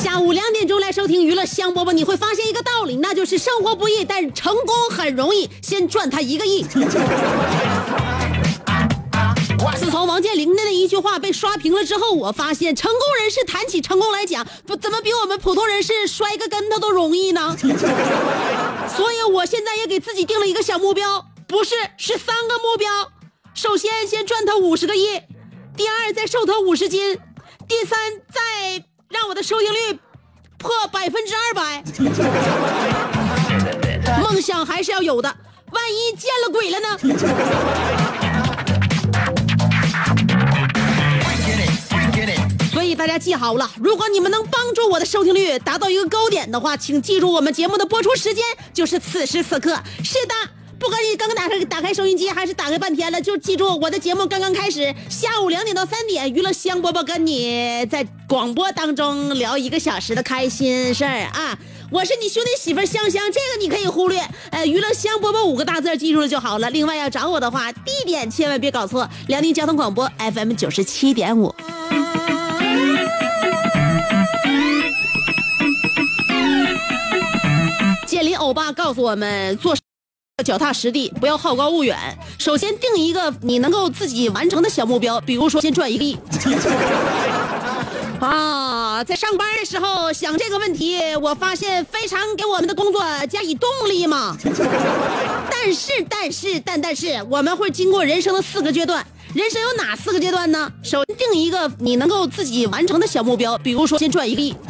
下午两点钟来收听娱乐香饽饽，你会发现一个道理，那就是生活不易，但成功很容易。先赚他一个亿。自从王健林的那一句话被刷屏了之后，我发现成功人士谈起成功来讲，不怎么比我们普通人士摔个跟头都容易呢？所以我现在也给自己定了一个小目标，不是，是三个目标。首先，先赚他五十个亿；第二，再瘦他五十斤；第三，再让我的收听率破百分之二百。梦想还是要有的，万一见了鬼了呢？所以大家记好了，如果你们能帮助我的收听率达到一个高点的话，请记住我们节目的播出时间就是此时此刻。是的。不管你刚刚打开打开收音机，还是打开半天了，就记住我的节目刚刚开始，下午两点到三点，娱乐香饽饽跟你在广播当中聊一个小时的开心事儿啊！我是你兄弟媳妇香香，这个你可以忽略。呃，娱乐香饽饽五个大字记住了就好了。另外要找我的话，地点千万别搞错，辽宁交通广播 FM 九十七点五。建林欧巴告诉我们做。脚踏实地，不要好高骛远。首先定一个你能够自己完成的小目标，比如说先赚一个亿。啊，在上班的时候想这个问题，我发现非常给我们的工作加以动力嘛。但是，但是，但但是，我们会经过人生的四个阶段。人生有哪四个阶段呢？首先定一个你能够自己完成的小目标，比如说先赚一个亿。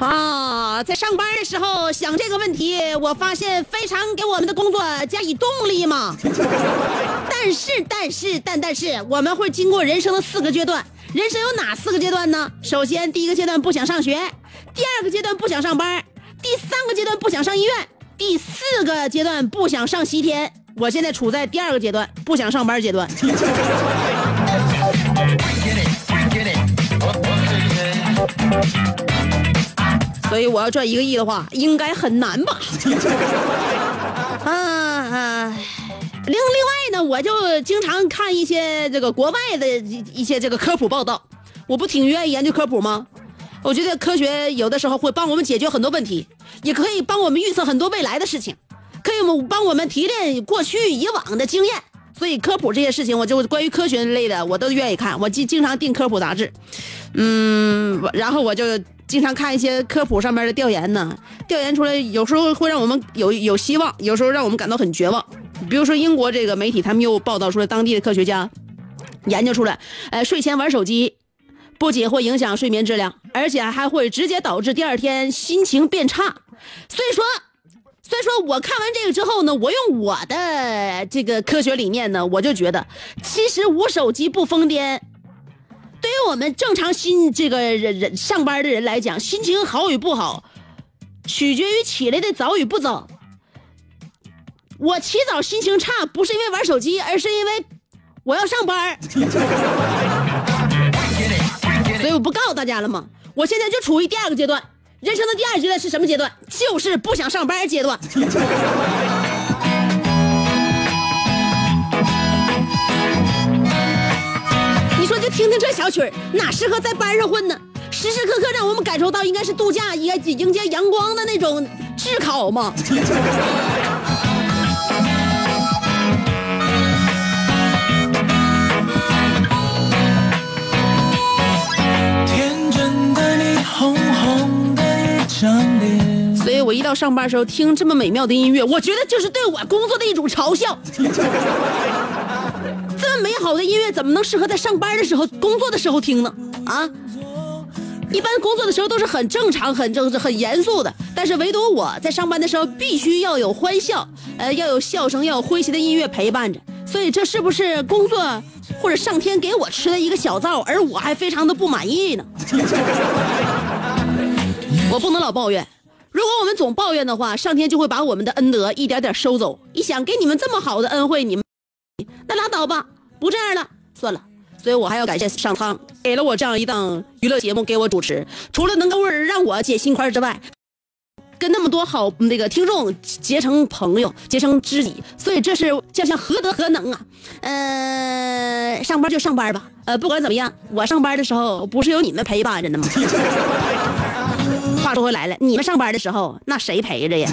啊，在上班的时候想这个问题，我发现非常给我们的工作加以动力嘛。但是，但是，但但是，我们会经过人生的四个阶段。人生有哪四个阶段呢？首先，第一个阶段不想上学；第二个阶段不想上班；第三个阶段不想上医院；第四个阶段不想上西天。我现在处在第二个阶段，不想上班阶段。所以我要赚一个亿的话，应该很难吧？啊啊！另另外呢，我就经常看一些这个国外的一一些这个科普报道。我不挺愿意研究科普吗？我觉得科学有的时候会帮我们解决很多问题，也可以帮我们预测很多未来的事情，可以帮我们提炼过去以往的经验。所以科普这些事情，我就关于科学类的，我都愿意看。我经经常订科普杂志，嗯，然后我就经常看一些科普上面的调研呢。调研出来有时候会让我们有有希望，有时候让我们感到很绝望。比如说英国这个媒体，他们又报道出来，当地的科学家研究出来，呃，睡前玩手机不仅会影响睡眠质量，而且还会直接导致第二天心情变差。所以说。所以说我看完这个之后呢，我用我的这个科学理念呢，我就觉得，其实无手机不疯癫，对于我们正常心这个人人上班的人来讲，心情好与不好，取决于起来的早与不早。我起早心情差，不是因为玩手机，而是因为我要上班。所以我不告诉大家了吗？我现在就处于第二个阶段。人生的第二阶段是什么阶段？就是不想上班阶段。你说就听听这小曲儿，哪适合在班上混呢？时时刻刻让我们感受到应该是度假，应该迎接阳光的那种炙烤嘛。上班的时候听这么美妙的音乐，我觉得就是对我工作的一种嘲笑。这么美好的音乐怎么能适合在上班的时候、工作的时候听呢？啊！一般工作的时候都是很正常、很正、很严肃的，但是唯独我在上班的时候必须要有欢笑，呃，要有笑声，要有诙谐的音乐陪伴着。所以这是不是工作或者上天给我吃的一个小灶，而我还非常的不满意呢？我不能老抱怨，如果我们总抱怨的话，上天就会把我们的恩德一点点收走。一想给你们这么好的恩惠，你们那拉倒吧，不这样了，算了。所以我还要感谢上苍，给了我这样一档娱乐节目给我主持，除了能够让我解心宽之外，跟那么多好那个听众结成朋友，结成知己。所以这是叫像何德何能啊？呃，上班就上班吧，呃，不管怎么样，我上班的时候不是有你们陪伴着呢吗？话说回来了，你们上班的时候，那谁陪着呀？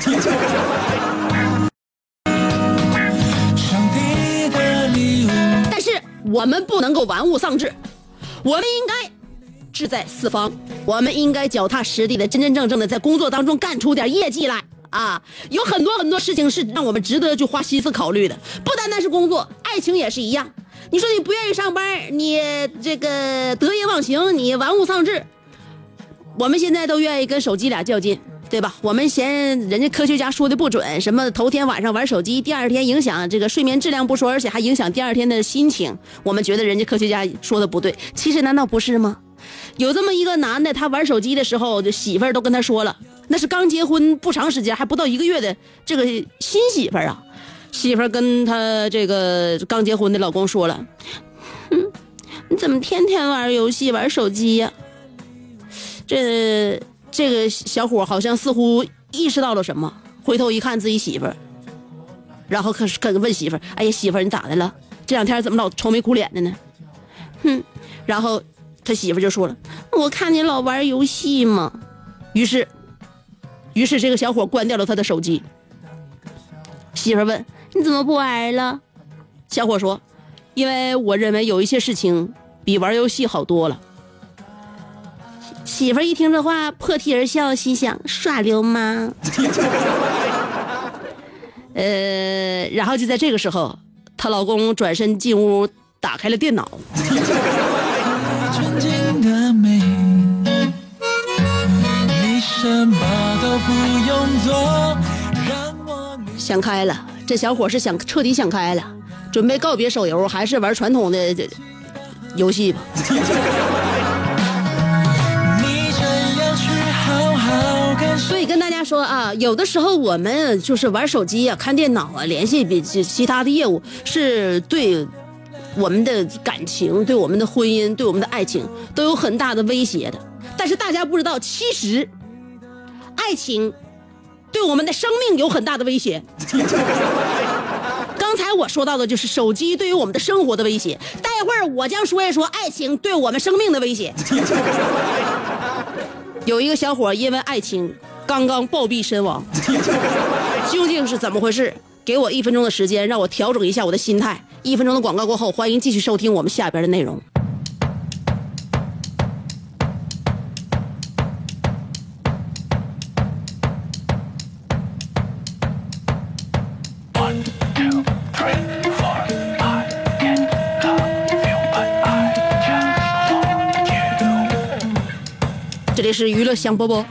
但是我们不能够玩物丧志，我们应该志在四方，我们应该脚踏实地的、真真正正的在工作当中干出点业绩来啊！有很多很多事情是让我们值得去花心思考虑的，不单单是工作，爱情也是一样。你说你不愿意上班，你这个得意忘形，你玩物丧志，我们现在都愿意跟手机俩较劲，对吧？我们嫌人家科学家说的不准，什么头天晚上玩手机，第二天影响这个睡眠质量不说，而且还影响第二天的心情。我们觉得人家科学家说的不对，其实难道不是吗？有这么一个男的，他玩手机的时候，这媳妇儿都跟他说了，那是刚结婚不长时间，还不到一个月的这个新媳妇儿啊。媳妇儿跟他这个刚结婚的老公说了，嗯，你怎么天天玩游戏、玩手机呀、这这个小伙好像似乎意识到了什么，回头一看自己媳妇儿，然后可是可问媳妇儿：“哎呀，媳妇儿你咋的了？这两天怎么老愁眉苦脸的呢？”哼，然后他媳妇就说了：“我看你老玩游戏嘛。”于是，于是这个小伙关掉了他的手机。媳妇问：“你怎么不玩了？”小伙说：“因为我认为有一些事情比玩游戏好多了。”媳妇儿一听这话，破涕而笑，心想：耍流氓。呃，然后就在这个时候，她老公转身进屋，打开了电脑。纯净的美，你什么都不用做，让我想开了，这小伙是想彻底想开了，准备告别手游，还是玩传统的游戏吧。说啊，有的时候我们就是玩手机啊、看电脑啊、联系比其他的业务，是对我们的感情、对我们的婚姻、对我们的爱情都有很大的威胁的。但是大家不知道，其实爱情对我们的生命有很大的威胁。刚才我说到的就是手机对于我们的生活的威胁，待会儿我将说一说爱情对我们生命的威胁。有一个小伙因为爱情刚刚暴毙身亡，究竟是怎么回事？给我一分钟的时间，让我调整一下我的心态。一分钟的广告过后，欢迎继续收听我们下边的内容。这里是娱乐香饽饽，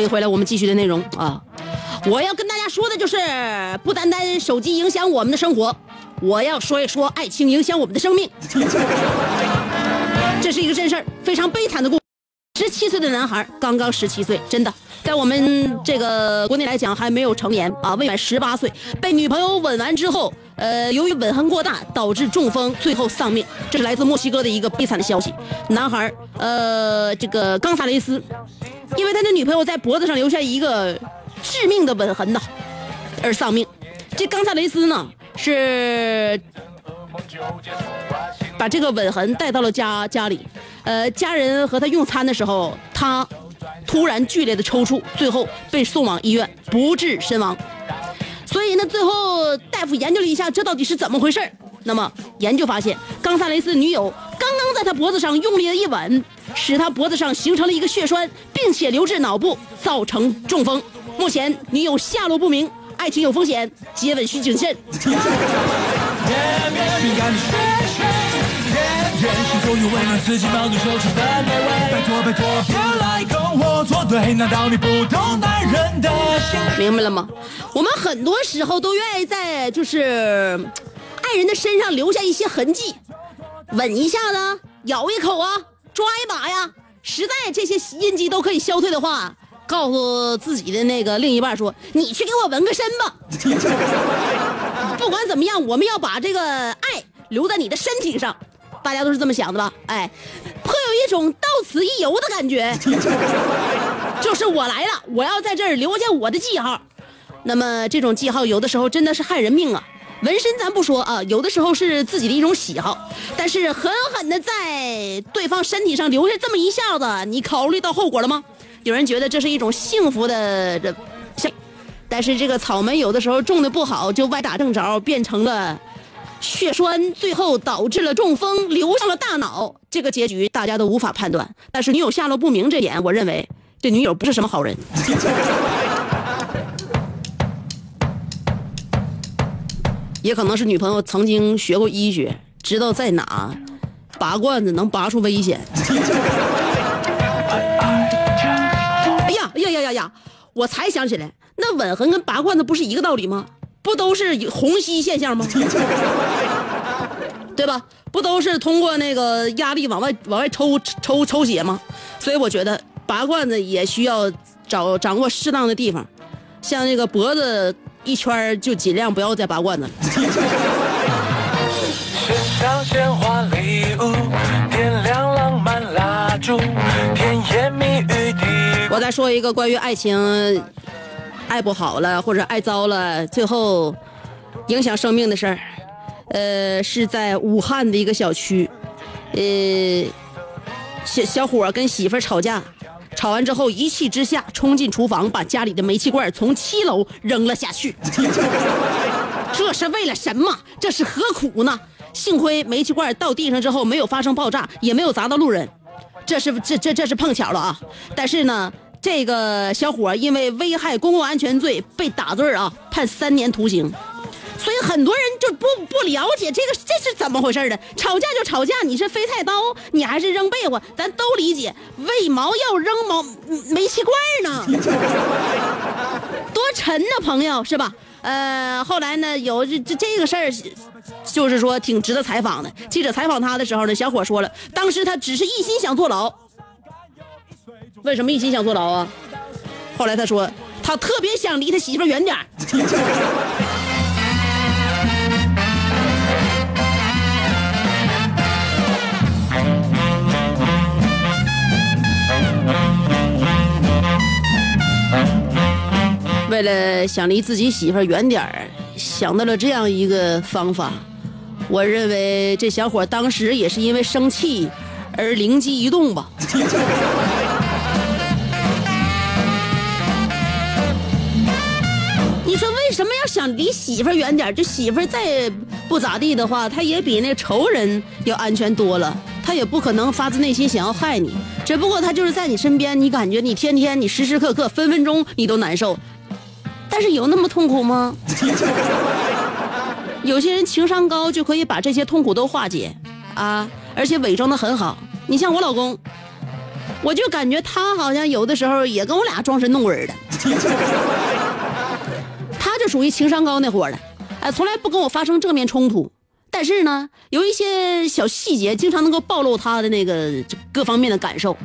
欢迎回来，我们继续的内容啊！我要跟大家说的就是，不单单手机影响我们的生活，我要说一说爱情影响我们的生命。这是一个真事儿，非常悲惨的故事。十七岁的男孩，刚刚十七岁，真的，在我们这个国内来讲还没有成年啊，未满十八岁，被女朋友吻完之后，呃，由于吻痕过大导致中风，最后丧命。这是来自墨西哥的一个悲惨的消息。男孩，呃，这个冈萨雷斯，因为他的女朋友在脖子上留下一个致命的吻痕呐，而丧命。这冈萨雷斯呢，是把这个吻痕带到了家家里。呃，家人和他用餐的时候，他突然剧烈的抽搐，最后被送往医院，不治身亡。所以呢，最后大夫研究了一下，这到底是怎么回事那么研究发现，冈萨雷斯女友刚刚在他脖子上用力的一吻，使他脖子上形成了一个血栓，并且流至脑部，造成中风。目前女友下落不明，爱情有风险，接吻需谨慎。明白了吗？我们很多时候都愿意在就是爱人的身上留下一些痕迹，吻一下子，咬一口啊，抓一把呀。实在这些印记都可以消退的话，告诉自己的那个另一半说：“你去给我纹个身吧。”不管怎么样，我们要把这个爱留在你的身体上。大家都是这么想的吧？哎，颇有一种到此一游的感觉。就是我来了，我要在这留下我的记号。那么这种记号有的时候真的是害人命啊！纹身咱不说啊，有的时候是自己的一种喜好，但是狠狠的在对方身体上留下这么一下子，你考虑到后果了吗？有人觉得这是一种幸福的这，像但是这个草莓有的时候种的不好，就歪打正着变成了血栓，最后导致了中风，流向了大脑。这个结局大家都无法判断。但是女友下落不明这点，我认为这女友不是什么好人。也可能是女朋友曾经学过医学，知道在哪拔罐子能拔出危险。哎呀！我才想起来，那吻痕跟拔罐子不是一个道理吗？不都是虹吸现象吗？对吧？不都是通过那个压力往外往外抽抽抽血吗？所以我觉得拔罐子也需要找掌握适当的地方，像那个脖子一圈就尽量不要再拔罐子了。说一个关于爱情，爱不好了或者爱糟了，最后影响生命的事儿。呃，是在武汉的一个小区，呃，小小伙儿跟媳妇儿吵架，吵完之后一气之下冲进厨房，把家里的煤气罐从七楼扔了下去。这是为了什么？这是何苦呢？幸亏煤气罐到地上之后没有发生爆炸，也没有砸到路人。这是这这这是碰巧了啊！但是呢，这个小伙因为危害公共安全罪被打罪啊，判三年徒刑。所以很多人就不不了解这个这是怎么回事的？吵架就吵架，你是飞菜刀，你还是扔被窝，咱都理解。为毛要扔毛煤气罐呢？多沉呢，朋友是吧？呃，后来呢，有这这这个事儿，就是说挺值得采访的。记者采访他的时候呢，小伙说了，当时他只是一心想坐牢。为什么一心想坐牢啊？后来他说，他特别想离他媳妇远点。为了想离自己媳妇远点儿，想到了这样一个方法。我认为这小伙当时也是因为生气而灵机一动吧。想离媳妇儿远点儿？这媳妇儿再不咋地的话，他也比那仇人要安全多了。他也不可能发自内心想要害你，只不过他就是在你身边，你感觉你天天、你时时刻刻、分分钟你都难受。但是有那么痛苦吗？有些人情商高就可以把这些痛苦都化解啊，而且伪装的很好。你像我老公，我就感觉他好像有的时候也跟我俩装神弄鬼的。他就属于情商高那伙的，哎，从来不跟我发生正面冲突，但是呢，有一些小细节经常能够暴露他的那个各方面的感受。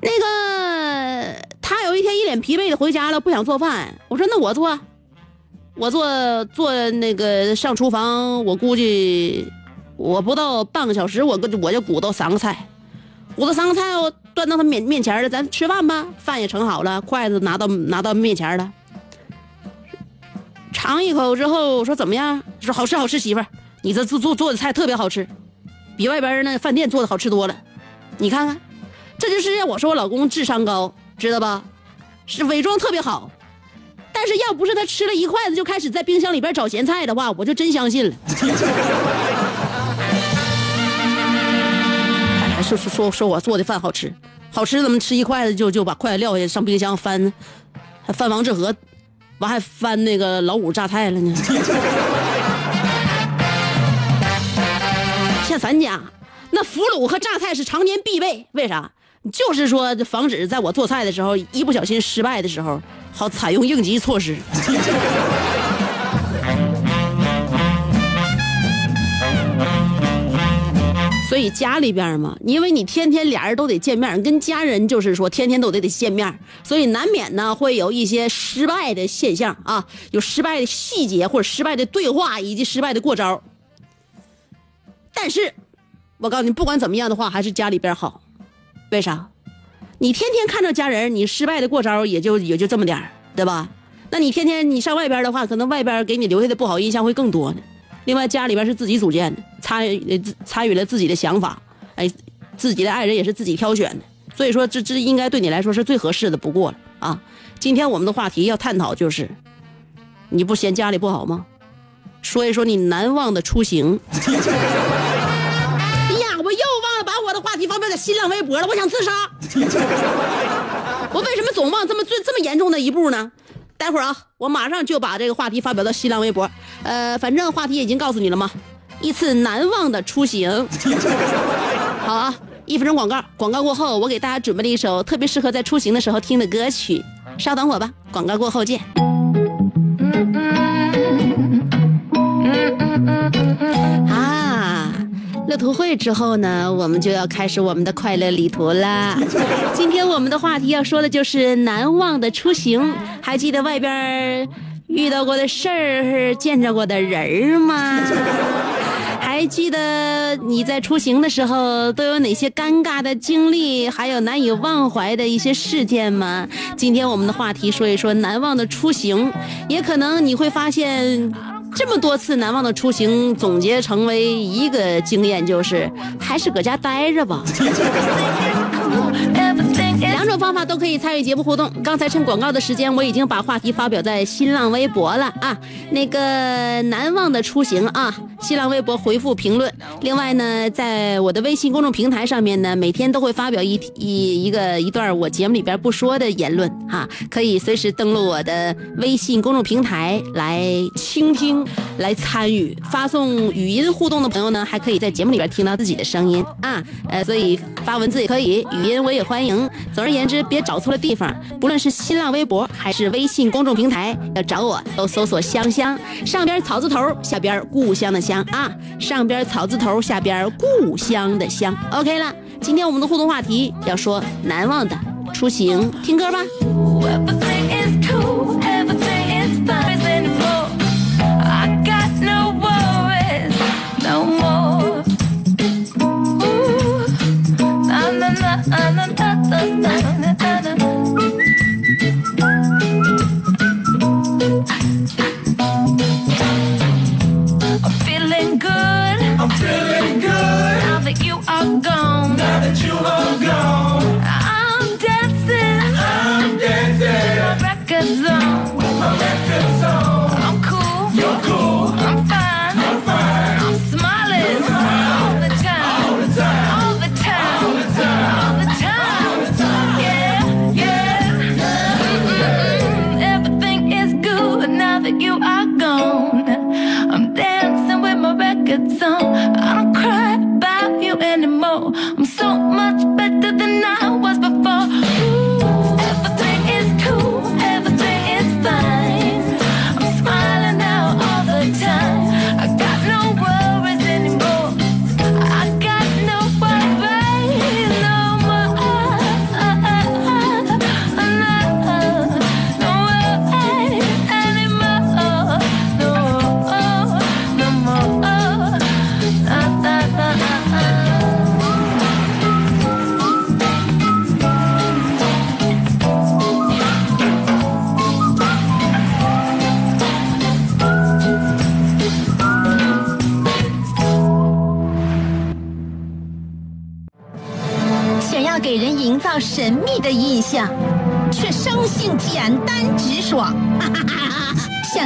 那个他有一天一脸疲惫的回家了，不想做饭。我说那我做，我做做那个上厨房，我估计我不到半个小时，我我就鼓捣三个菜，鼓捣三个菜，我端到他面面前了，咱吃饭吧。饭也盛好了，筷子拿到拿到面前了，尝一口之后说怎么样？说好吃好吃，媳妇儿你这做做做的菜特别好吃，比外边那饭店做的好吃多了。你看看，这就是让我说我老公智商高，知道吧？是伪装特别好，但是要不是他吃了一筷子就开始在冰箱里边找咸菜的话，我就真相信了。还 说说说说我做的饭好吃，好吃怎么吃一筷子就就把筷子撂下上冰箱翻，还翻王致和，完还翻那个老五榨菜了呢。像咱家那腐乳和榨菜是常年必备，为啥？就是说防止在我做菜的时候一不小心失败的时候，好采用应急措施。所以家里边嘛，因为你天天俩人都得见面，跟家人就是说天天都得得见面，所以难免呢会有一些失败的现象啊，有失败的细节或者失败的对话以及失败的过招。但是，我告诉你，不管怎么样的话，还是家里边好。为啥？你天天看着家人，你失败的过招也就也就这么点，对吧？那你天天你上外边的话，可能外边给你留下的不好印象会更多呢。另外，家里边是自己组建的，参与参与了自己的想法，哎，自己的爱人也是自己挑选的，所以说这这应该对你来说是最合适的不过了啊。今天我们的话题要探讨就是，你不嫌家里不好吗？说一说你难忘的出行。哎呀，我又忘了把我的话题发表在新浪微博了，我想自杀。我为什么总忘这么最这么严重的一步呢？待会儿啊，我马上就把这个话题发表到新浪微博。呃，反正话题已经告诉你了嘛，一次难忘的出行。好啊，一分钟广告，广告过后，我给大家准备了一首特别适合在出行的时候听的歌曲。稍等我吧，广告过后见。啊，乐图会之后呢，我们就要开始我们的快乐旅途啦。今天我们的话题要说的就是难忘的出行。还记得外边遇到过的事儿、见着过的人儿吗？还记得你在出行的时候都有哪些尴尬的经历，还有难以忘怀的一些事件吗？今天我们的话题说一说难忘的出行，也可能你会发现。这么多次难忘的出行，总结成为一个经验，就是还是搁家待着吧。两种方法都可以参与节目互动。刚才趁广告的时间，我已经把话题发表在新浪微博了啊。那个难忘的出行啊，新浪微博回复评论。另外呢，在我的微信公众平台上面呢，每天都会发表一一一个一段我节目里边不说的言论哈，可以随时登录我的微信公众平台来倾听、来参与。发送语音互动的朋友呢，还可以在节目里边听到自己的声音啊。呃，所以发文字也可以，语音我也欢迎。总而言之，别找错了地方。不论是新浪微博还是微信公众平台，要找我都搜索“香香”，上边草字头，下边故乡的乡啊，上边草字头，下边故乡的乡。OK 了，今天我们的互动话题要说难忘的出行，听歌吧。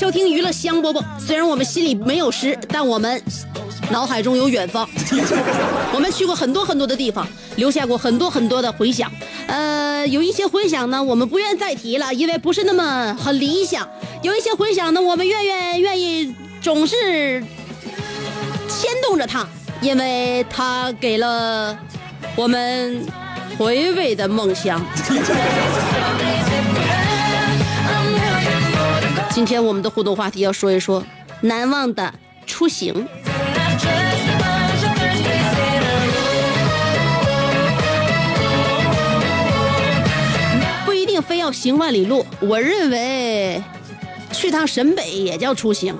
收听娱乐香饽饽。虽然我们心里没有诗，但我们脑海中有远方。我们去过很多很多的地方，留下过很多很多的回响。呃，有一些回响呢，我们不愿再提了，因为不是那么很理想。有一些回响呢，我们愿愿愿意总是牵动着它，因为它给了我们回味的梦想。今天我们的互动话题要说一说难忘的出行。不一定非要行万里路，我认为去趟沈北也叫出行。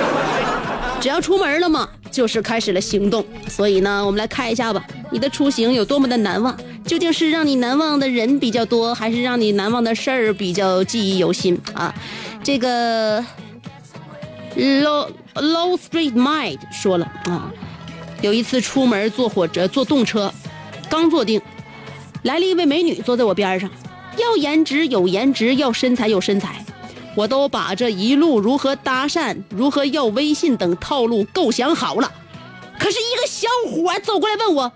只要出门了嘛，就是开始了行动。所以呢，我们来看一下吧，你的出行有多么的难忘？究竟是让你难忘的人比较多，还是让你难忘的事儿比较记忆犹新啊？这个 Low Low Street Mind 说了啊，有一次出门坐火车坐动车，刚坐定，来了一位美女坐在我边上，要颜值有颜值，要身材有身材，我都把这一路如何搭讪、如何要微信等套路构想好了。可是一个小伙走过来问我：“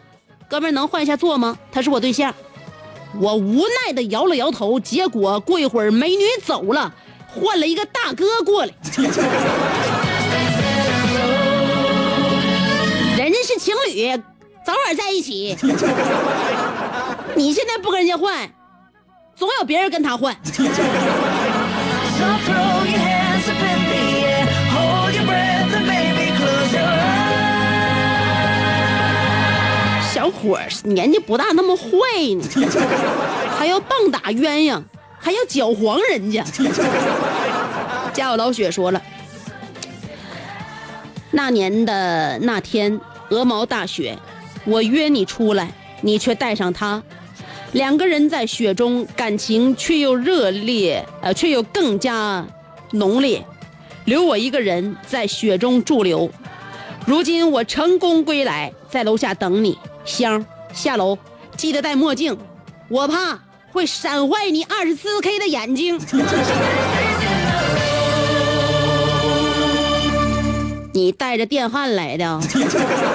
哥们儿能换一下座吗？”他是我对象。我无奈的摇了摇头，结果过一会儿美女走了，换了一个大哥过来。人家是情侣，早晚在一起。你现在不跟人家换，总有别人跟他换。小伙儿年纪不大，那么坏呢，还要棒打鸳鸯，还要搅黄人家。家有老雪说了，那年的那天，鹅毛大雪，我约你出来，你却带上他，两个人在雪中，感情却又热烈，呃，却又更加浓烈，留我一个人在雪中驻留。如今我成功归来，在楼下等你。香，下楼记得戴墨镜，我怕会闪坏你二十四 K 的眼睛。你带着电焊来的？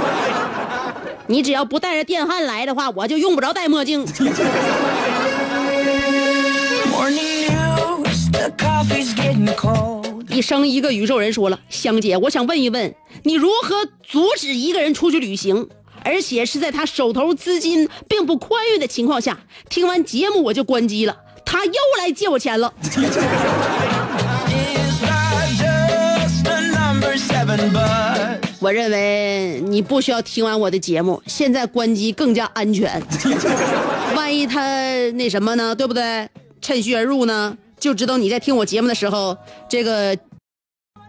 你只要不带着电焊来的话，我就用不着戴墨镜。一生一个宇宙人说了，香姐，我想问一问，你如何阻止一个人出去旅行，而且是在他手头资金并不宽裕的情况下？听完节目我就关机了，他又来借我钱了。我认为你不需要听完我的节目，现在关机更加安全。万一他那什么呢，对不对？趁虚而入呢，就知道你在听我节目的时候，这个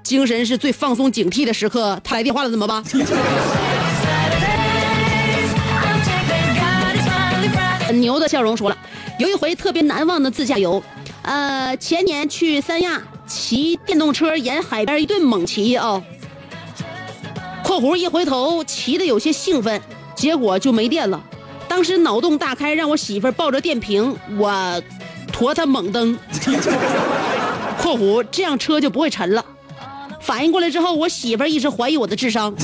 精神是最放松警惕的时刻，他来电话了怎么办？牛的笑容说了，有一回特别难忘的自驾游，呃，前年去三亚骑电动车沿海边一顿猛骑啊、（括弧一回头骑的有些兴奋，结果就没电了。当时脑洞大开，让我媳妇抱着电瓶，我驮她猛蹬。（括弧这样车就不会沉了。）反应过来之后，我媳妇一直怀疑我的智商。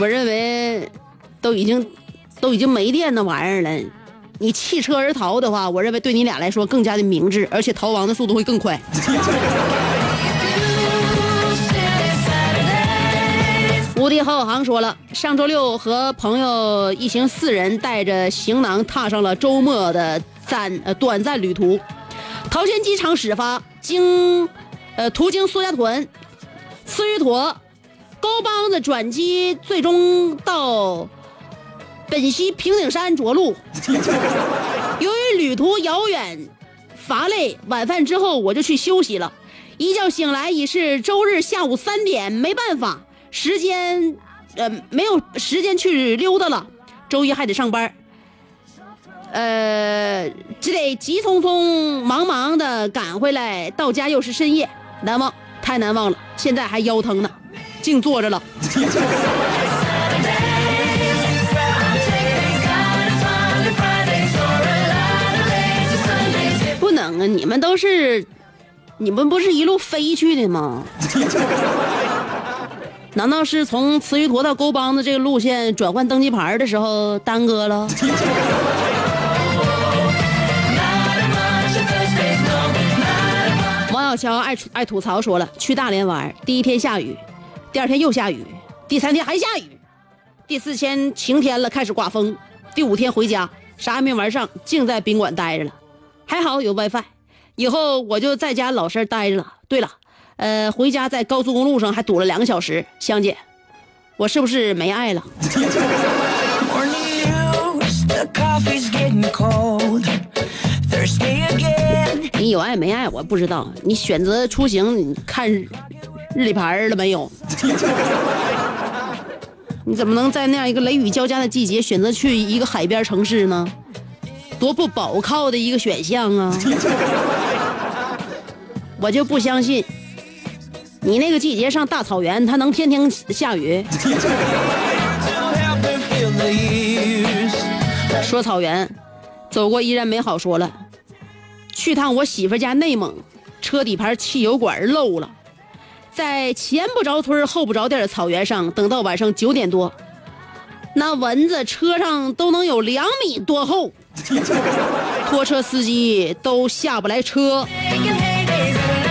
我认为都已经都已经没电那玩意儿了，你弃车而逃的话，我认为对你俩来说更加的明智，而且逃亡的速度会更快。无敌郝小航说了，上周六和朋友一行四人带着行囊踏上了周末的暂呃短暂旅途，桃仙机场始发，经呃途经苏家屯、呲鱼坨、高帮子转机，最终到本溪平顶山着陆。由于旅途遥远、乏累，晚饭之后我就去休息了。一觉醒来已是周日下午三点，没办法，时间呃没有时间去溜达了。周一还得上班，呃，只得急匆匆忙忙的赶回来，到家又是深夜，难忘，太难忘了。现在还腰疼呢，净坐着了。不能啊！你们都是，你们不是一路飞去的吗？难道是从慈鱼坨到沟帮子这个路线转换登机牌的时候耽搁了？王小乔爱爱吐槽说了，去大连玩，第一天下雨，第二天又下雨，第三天还下雨，第四天晴天了，开始刮风，第五天回家，啥也没玩上，净在宾馆待着了。还好有 WiFi，以后我就在家老实待着了。对了，呃，回家在高速公路上还堵了两个小时。香姐，我是不是没爱了.你有爱没爱我不知道，你选择出行，你看日历牌了没有？你怎么能在那样一个雷雨交加的季节选择去一个海边城市呢？多不保靠的一个选项啊！我就不相信，你那个季节上大草原，它能天天下雨？说草原，走过依然美好。说了，去趟我媳妇家内蒙，车底盘汽油管漏了，在前不着村后不着店的草原上，等到晚上九点多，那蚊子车上都能有两米多厚，拖车司机都下不来车。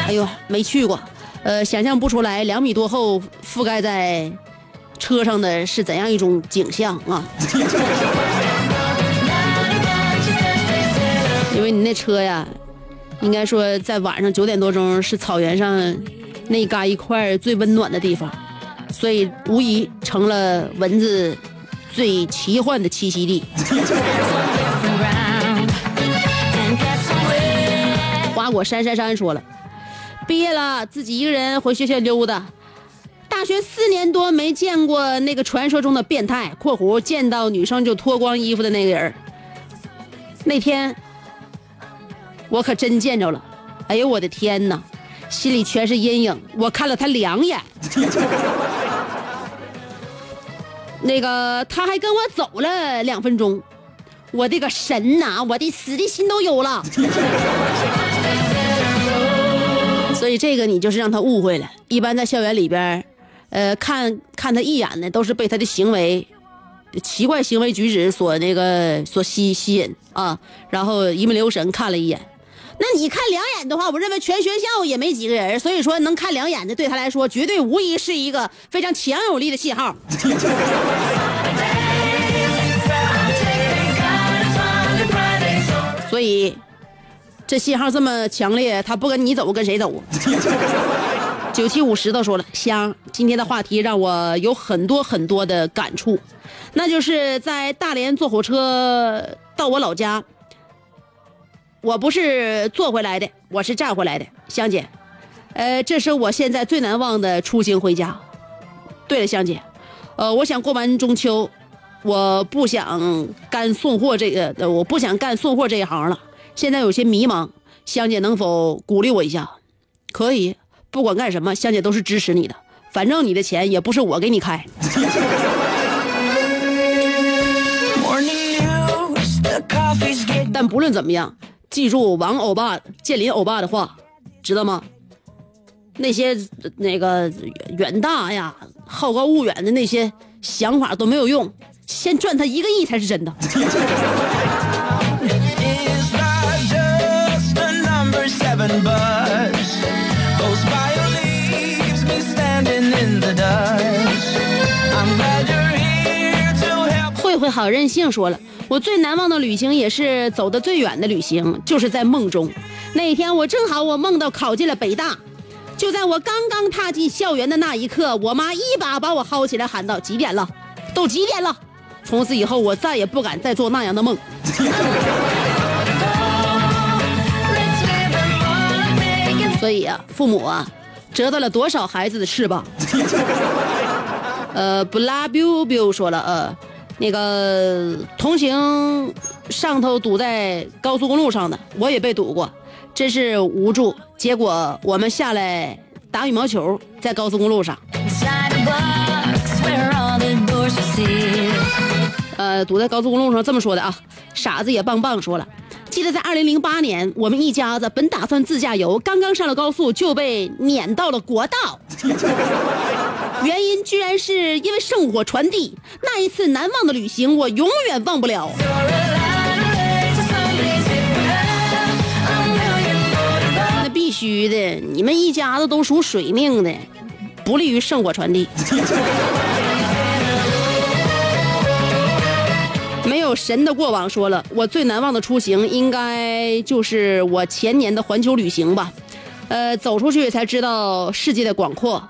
哎呦，没去过，呃，想象不出来两米多厚覆盖在车上的是怎样一种景象啊！因为你那车呀，应该说在晚上九点多钟是草原上那嘎一块最温暖的地方，所以无疑成了蚊子最奇幻的栖息地。花果山山山说了，毕业了自己一个人回学校溜达。大学四年多没见过那个传说中的变态（括弧见到女生就脱光衣服的那个人）。那天我可真见着了，哎呦我的天哪，心里全是阴影。我看了他两眼，那个他还跟我走了两分钟，我的个神呐，我的死的心都有了。所以这个你就是让他误会了。一般在校园里边儿，呃，看看他一眼呢，都是被他的行为。奇怪行为举止所那个所吸吸引啊，然后一不留神看了一眼。那你看两眼的话，我认为全学校也没几个人，所以说能看两眼的对他来说，绝对无疑是一个非常强有力的信号。所以这信号这么强烈，他不跟你走，跟谁走？九七五石头说了，香，今天的话题让我有很多很多的感触，那就是在大连坐火车到我老家，我不是坐回来的，我是站回来的，香姐，呃，这是我现在最难忘的出行回家。对了，香姐，呃，我想过完中秋，我不想干送货这个，呃，我不想干送货这一行了，现在有些迷茫，香姐能否鼓励我一下？可以。不管干什么，香姐都是支持你的。反正你的钱也不是我给你开。但不论怎么样，记住王欧巴、建林欧巴的话，知道吗？那些那个远大呀、好高骛远的那些想法都没有用，先赚他一个亿才是真的。好任性说了，我最难忘的旅行也是走得最远的旅行，就是在梦中。那天我正好我梦到考进了北大，就在我刚刚踏进校园的那一刻，我妈一把把我薅起来，喊道：“几点了？都几点了？”从此以后，我再也不敢再做那样的梦。所以啊，父母啊，折断了多少孩子的翅膀？呃，布拉 biu biu 说了，呃，那个同行上头堵在高速公路上的，我也被堵过，真是无助。结果我们下来打羽毛球，在高速公路上.呃，堵在高速公路上这么说的啊，傻子也棒棒说了。记得在二零零八年，我们一家子本打算自驾游，刚刚上了高速就被撵到了国道，原因居然是因为圣火传递。那一次难忘的旅行，我永远忘不了。那必须的，你们一家子都属水命的，不利于圣火传递。没有神的过往，说了，我最难忘的出行应该就是我前年的环球旅行吧。呃，走出去才知道世界的广阔，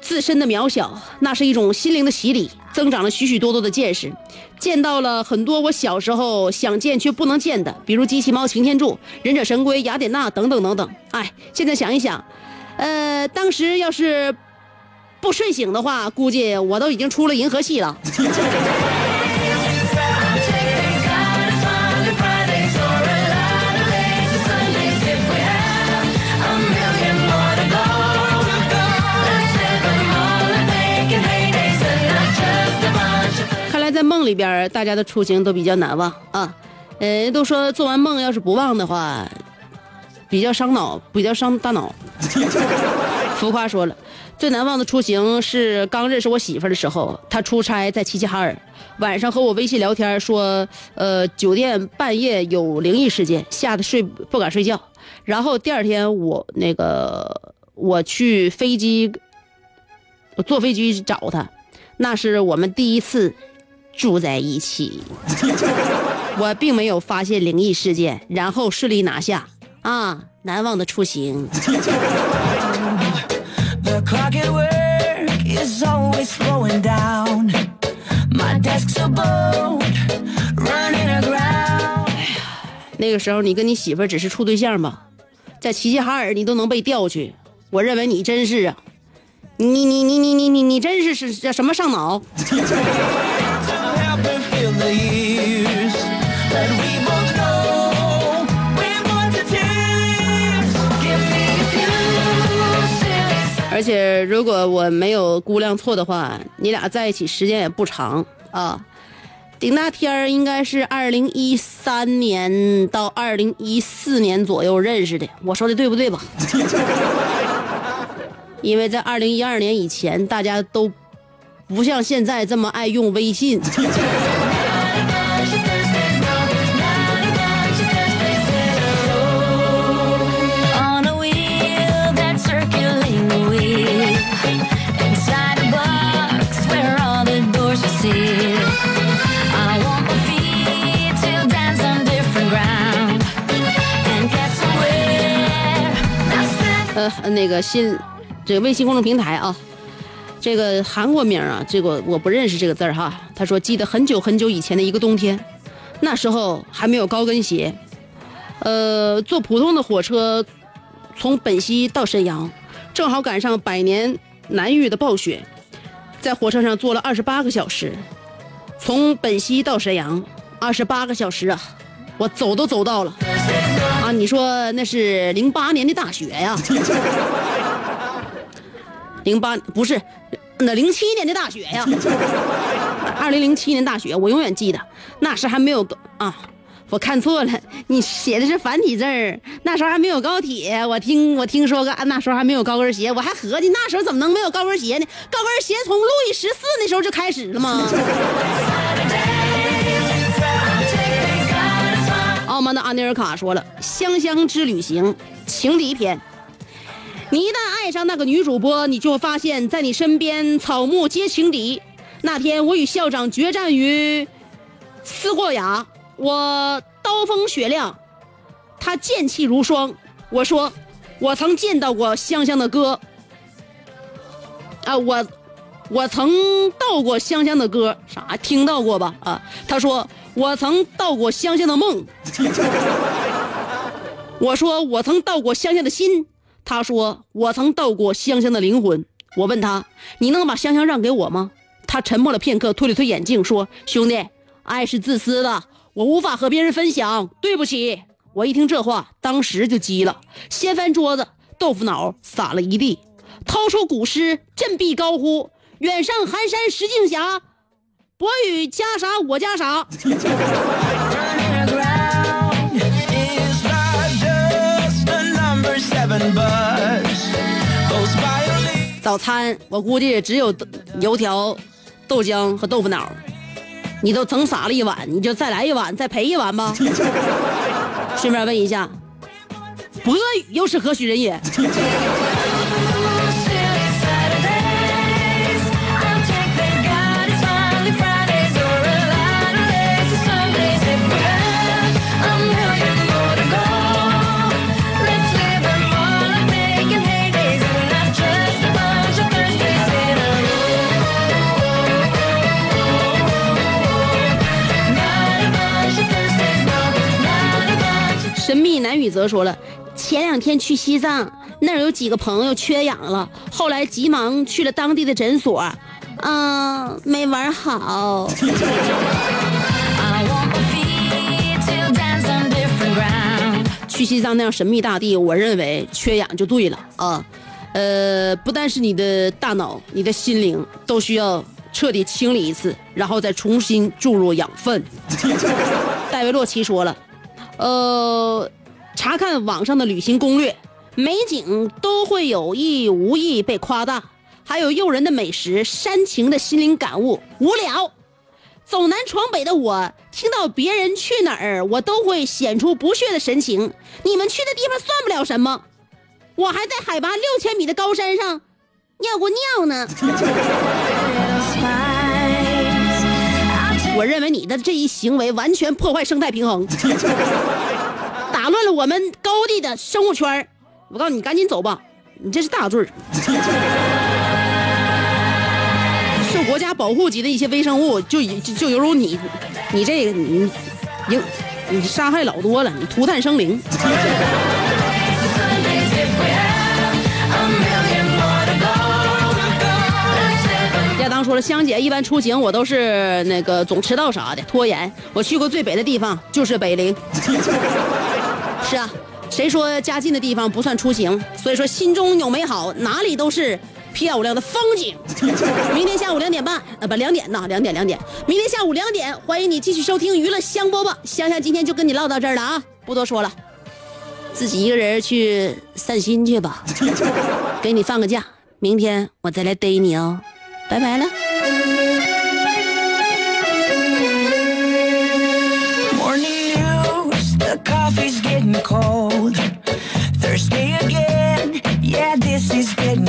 自身的渺小，那是一种心灵的洗礼，增长了许许多多的见识，见到了很多我小时候想见却不能见的，比如机器猫、擎天柱、忍者神龟、雅典娜等等等等。哎，现在想一想，呃，当时要是不睡醒的话，估计我都已经出了银河系了。里边，大家的出行都比较难忘啊。呃，都说做完梦要是不忘的话，比较伤脑，比较伤大脑。浮夸说了，最难忘的出行是刚认识我媳妇儿的时候，她出差在齐齐哈尔，晚上和我微信聊天说，呃，酒店半夜有灵异事件，吓得睡不敢睡觉。然后第二天我那个我去飞机，坐飞机找她，那是我们第一次住在一起。我并没有发现灵异事件，然后顺利拿下啊，难忘的出行。那个时候你跟你媳妇儿只是处对象吧，在齐齐哈尔你都能被调去，我认为你真是啊，你你你你你你你真是是叫什么上脑？而且如果我没有估量错的话，你俩在一起时间也不长啊。顶那天儿应该是二零一三年到二零一四年左右认识的，我说的对不对吧？因为在二零一二年以前，大家都不像现在这么爱用微信。呃，那个新这个微信公众平台啊，这个韩国名啊，这个我不认识这个字儿哈。他说记得很久很久以前的一个冬天，那时候还没有高跟鞋，呃，坐普通的火车从本溪到沈阳，正好赶上百年难遇的暴雪，在火车上坐了二十八个小时，从本溪到沈阳二十八个小时啊，我走都走到了。啊，你说那是零八年的大雪呀？零八不是，那零七年的大雪呀，二零零七年大雪，我永远记得，那时还没有啊。我看错了，你写的是繁体字儿。那时候还没有高铁，我听我听说个，那时候还没有高跟鞋，我还合计那时候怎么能没有高跟鞋呢？高跟鞋从路易十四那时候就开始了吗？澳门的安尼尔卡说了，《香香之旅行》情敌篇。你一旦爱上那个女主播，你就发现，在你身边草木皆情敌。那天我与校长决战于思过崖，我刀锋雪亮，他剑气如霜。我说，我曾见到过香香的歌。啊，我我曾到过香香的歌，啥听到过吧？啊，他说我曾到过香香的梦。我说我曾到过香香的心。他说：“我曾到过香香的灵魂。”我问他：“你能把香香让给我吗？”他沉默了片刻，推了推眼镜，说：“兄弟，爱是自私的，我无法和别人分享，对不起。”我一听这话，当时就急了，掀翻桌子，豆腐脑撒了一地，掏出古诗，振臂高呼：“远上寒山石径斜，薄雨加啥我加啥。”早餐我估计只有油条、豆浆和豆腐脑，你都整傻了一碗，你就再来一碗，再赔一碗吧。顺便问一下，博宇又是何许人也？语则说了，前两天去西藏，那儿有几个朋友缺氧了，后来急忙去了当地的诊所，嗯，没玩好。去西藏那样神秘大地，我认为缺氧就对了啊。呃，不但是你的大脑，你的心灵都需要彻底清理一次，然后再重新注入养分。戴维洛奇说了，呃，查看网上的旅行攻略，美景都会有意无意被夸大，还有诱人的美食、煽情的心灵感悟，无聊。走南闯北的我，听到别人去哪儿，我都会显出不屑的神情。你们去的地方算不了什么，我还在海拔六千米的高山上尿过尿呢。我认为你的这一行为完全破坏生态平衡，打乱了我们高地的生物圈我告诉你，赶紧走吧，你这是大罪儿。受国家保护级的一些微生物，就就就犹如你，你这个你你你伤害老多了，你涂炭生灵。亚当说了，香姐一般出行我都是那个总迟到啥的，拖延。我去过最北的地方就是北陵。是啊，谁说家近的地方不算出行？所以说心中有美好，哪里都是漂亮的风景。明天下午两点半，呃不两点呢，两点两点。明天下午两点，欢迎你继续收听娱乐香饽饽。香香今天就跟你唠到这儿了啊，不多说了，自己一个人去散心去吧，给你放个假，明天我再来逮你哦。拜拜了。Getting cold. Thursday again, yeah, this is getting